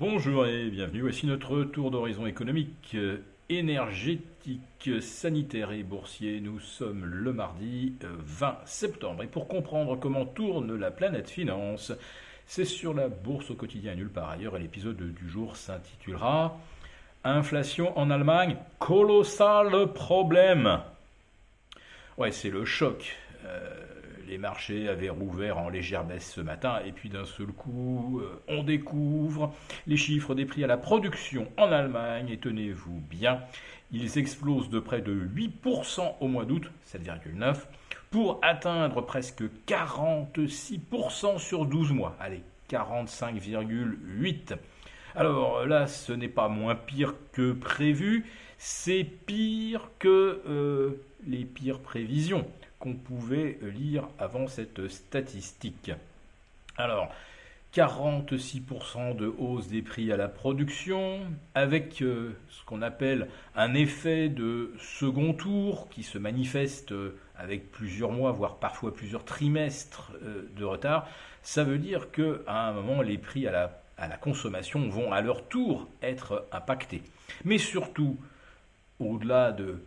Bonjour et bienvenue. Voici notre tour d'horizon économique, euh, énergétique, sanitaire et boursier. Nous sommes le mardi 20 euh, septembre. Et pour comprendre comment tourne la planète finance, c'est sur la bourse au quotidien nulle part ailleurs. Et l'épisode du jour s'intitulera Inflation en Allemagne, colossal problème. Ouais, c'est le choc. Euh, les marchés avaient rouvert en légère baisse ce matin, et puis d'un seul coup, euh, on découvre les chiffres des prix à la production en Allemagne, et tenez-vous bien, ils explosent de près de 8% au mois d'août, 7,9%, pour atteindre presque 46% sur 12 mois. Allez, 45,8%. Alors là, ce n'est pas moins pire que prévu, c'est pire que euh, les pires prévisions qu'on pouvait lire avant cette statistique. Alors, 46% de hausse des prix à la production, avec euh, ce qu'on appelle un effet de second tour qui se manifeste avec plusieurs mois, voire parfois plusieurs trimestres euh, de retard. Ça veut dire qu'à un moment, les prix à la, à la consommation vont à leur tour être impactés. Mais surtout, au-delà de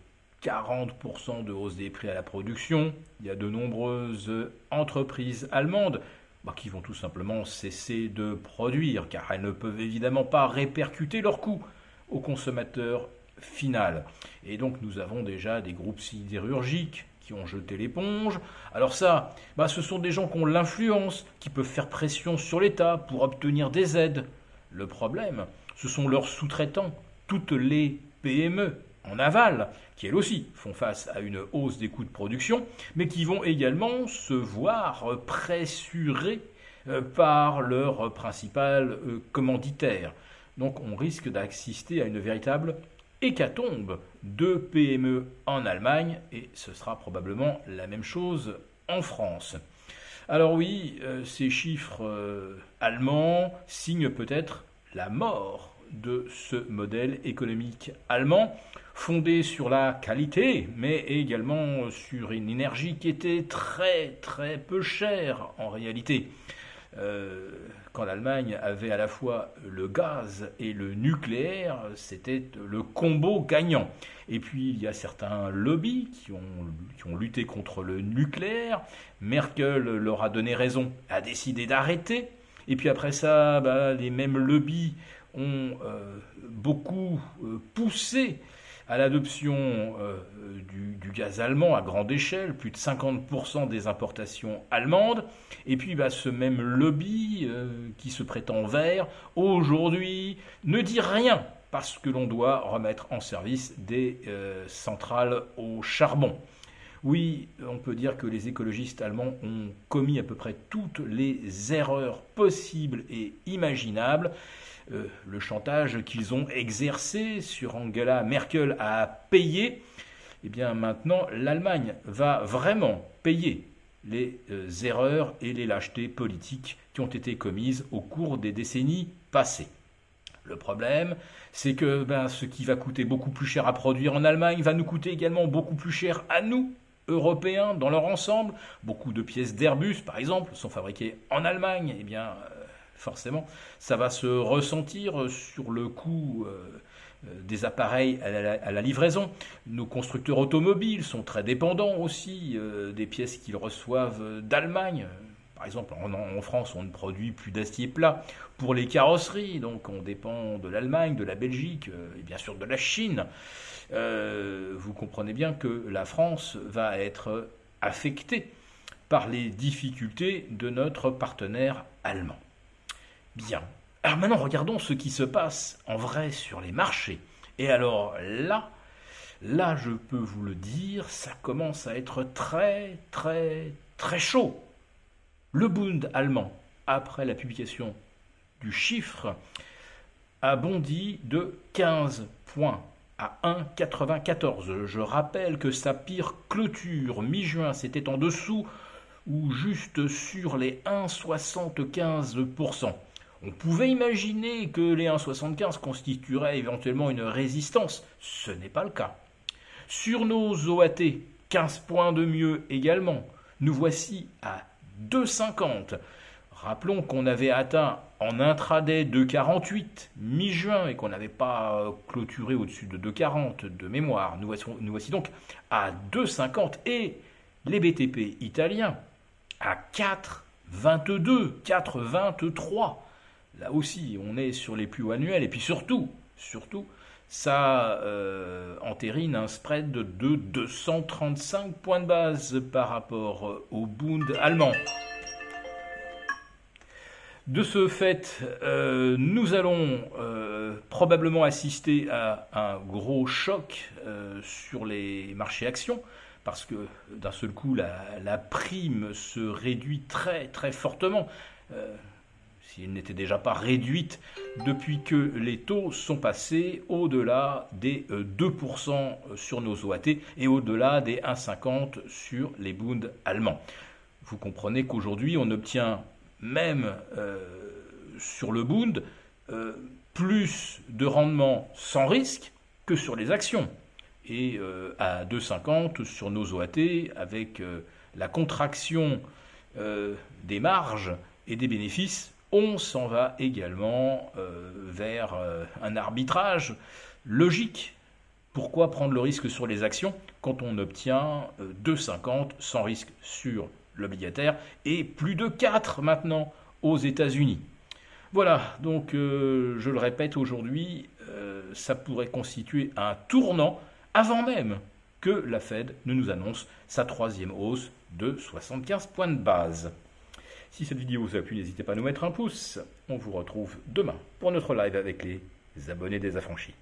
40% de hausse des prix à la production. Il y a de nombreuses entreprises allemandes bah, qui vont tout simplement cesser de produire car elles ne peuvent évidemment pas répercuter leurs coûts au consommateur final. Et donc nous avons déjà des groupes sidérurgiques qui ont jeté l'éponge. Alors ça, bah, ce sont des gens qui ont l'influence, qui peuvent faire pression sur l'État pour obtenir des aides. Le problème, ce sont leurs sous-traitants, toutes les PME, en aval, qui elles aussi font face à une hausse des coûts de production, mais qui vont également se voir pressurés euh, par leur principal euh, commanditaire. Donc on risque d'assister à une véritable hécatombe de PME en Allemagne, et ce sera probablement la même chose en France. Alors oui, euh, ces chiffres allemands signent peut-être la mort de ce modèle économique allemand fondée sur la qualité, mais également sur une énergie qui était très très peu chère en réalité. Euh, quand l'Allemagne avait à la fois le gaz et le nucléaire, c'était le combo gagnant. Et puis il y a certains lobbies qui ont, qui ont lutté contre le nucléaire. Merkel leur a donné raison, a décidé d'arrêter. Et puis après ça, bah, les mêmes lobbies ont euh, beaucoup euh, poussé à l'adoption euh, du, gaz allemand à grande échelle, plus de 50% des importations allemandes, et puis bah, ce même lobby qui se prétend vert, aujourd'hui ne dit rien parce que l'on doit remettre en service des centrales au charbon. Oui, on peut dire que les écologistes allemands ont commis à peu près toutes les erreurs possibles et imaginables. Euh, le chantage qu'ils ont exercé sur Angela Merkel a payé. Eh bien maintenant, l'Allemagne va vraiment payer les euh, erreurs et les lâchetés politiques qui ont été commises au cours des décennies passées. Le problème, c'est que ben, ce qui va coûter beaucoup plus cher à produire en Allemagne va nous coûter également beaucoup plus cher à nous, Européens, dans leur ensemble. Beaucoup de pièces d'Airbus, par exemple, sont fabriquées en Allemagne. Eh bien, euh, forcément, ça va se ressentir sur le coût euh, euh, des appareils à la, livraison. Nos constructeurs automobiles sont très dépendants aussi euh, des pièces qu'ils reçoivent d'Allemagne. Par exemple, en, France, on ne produit plus d'acier plat pour les carrosseries, donc on dépend de l'Allemagne, de la Belgique et bien sûr de la Chine. vous comprenez bien que la France va être affectée par les difficultés de notre partenaire allemand. Bien. Alors maintenant, regardons ce qui se passe en vrai sur les marchés. Et alors là, là, je peux vous le dire, ça commence à être très, très, très chaud. Le Bund allemand, après la publication du chiffre, a bondi de 15 points à 1,94. Je rappelle que sa pire clôture mi-juin, c'était en dessous ou juste sur les 1,75%. On pouvait imaginer que les 1,75 constitueraient éventuellement une résistance. Ce n'est pas le cas. Sur nos OAT, 15 points de mieux également. Nous voici à 2,50. Rappelons qu'on avait atteint en intraday 2,48 mi-juin et qu'on n'avait pas clôturé au-dessus de 2,40 de mémoire. Nous voici, nous voici donc à 2,50 et les BTP italiens à 4,22, 4,23. Là aussi, on est sur les plus hauts annuels. Et puis surtout, ça euh, entérine un spread de 235 points de base par rapport au Bund allemand. De ce fait, euh, nous allons euh, probablement assister à un gros choc sur les marchés actions parce que d'un seul coup, la, prime se réduit très fortement. Euh, si elle n'était déjà pas réduite depuis que les taux sont passés au-delà des 2% euh, sur nos OAT et au-delà des 1,50 sur les Bund allemands. Vous comprenez qu'aujourd'hui, on obtient même euh, sur le Bund plus de rendement sans risque que sur les actions et euh, à 2,50 sur nos OAT avec euh, la contraction euh, des marges et des bénéfices, on s'en va également vers un arbitrage logique. Pourquoi prendre le risque sur les actions quand on obtient 2,50 sans risque sur l'obligataire et plus de 4 maintenant aux États-Unis? Voilà, donc je le répète aujourd'hui, ça pourrait constituer un tournant avant même que la Fed ne nous annonce sa troisième hausse de 75 points de base. Si cette vidéo vous a plu, n'hésitez pas à nous mettre un pouce. On vous retrouve demain pour notre live avec les abonnés des affranchis.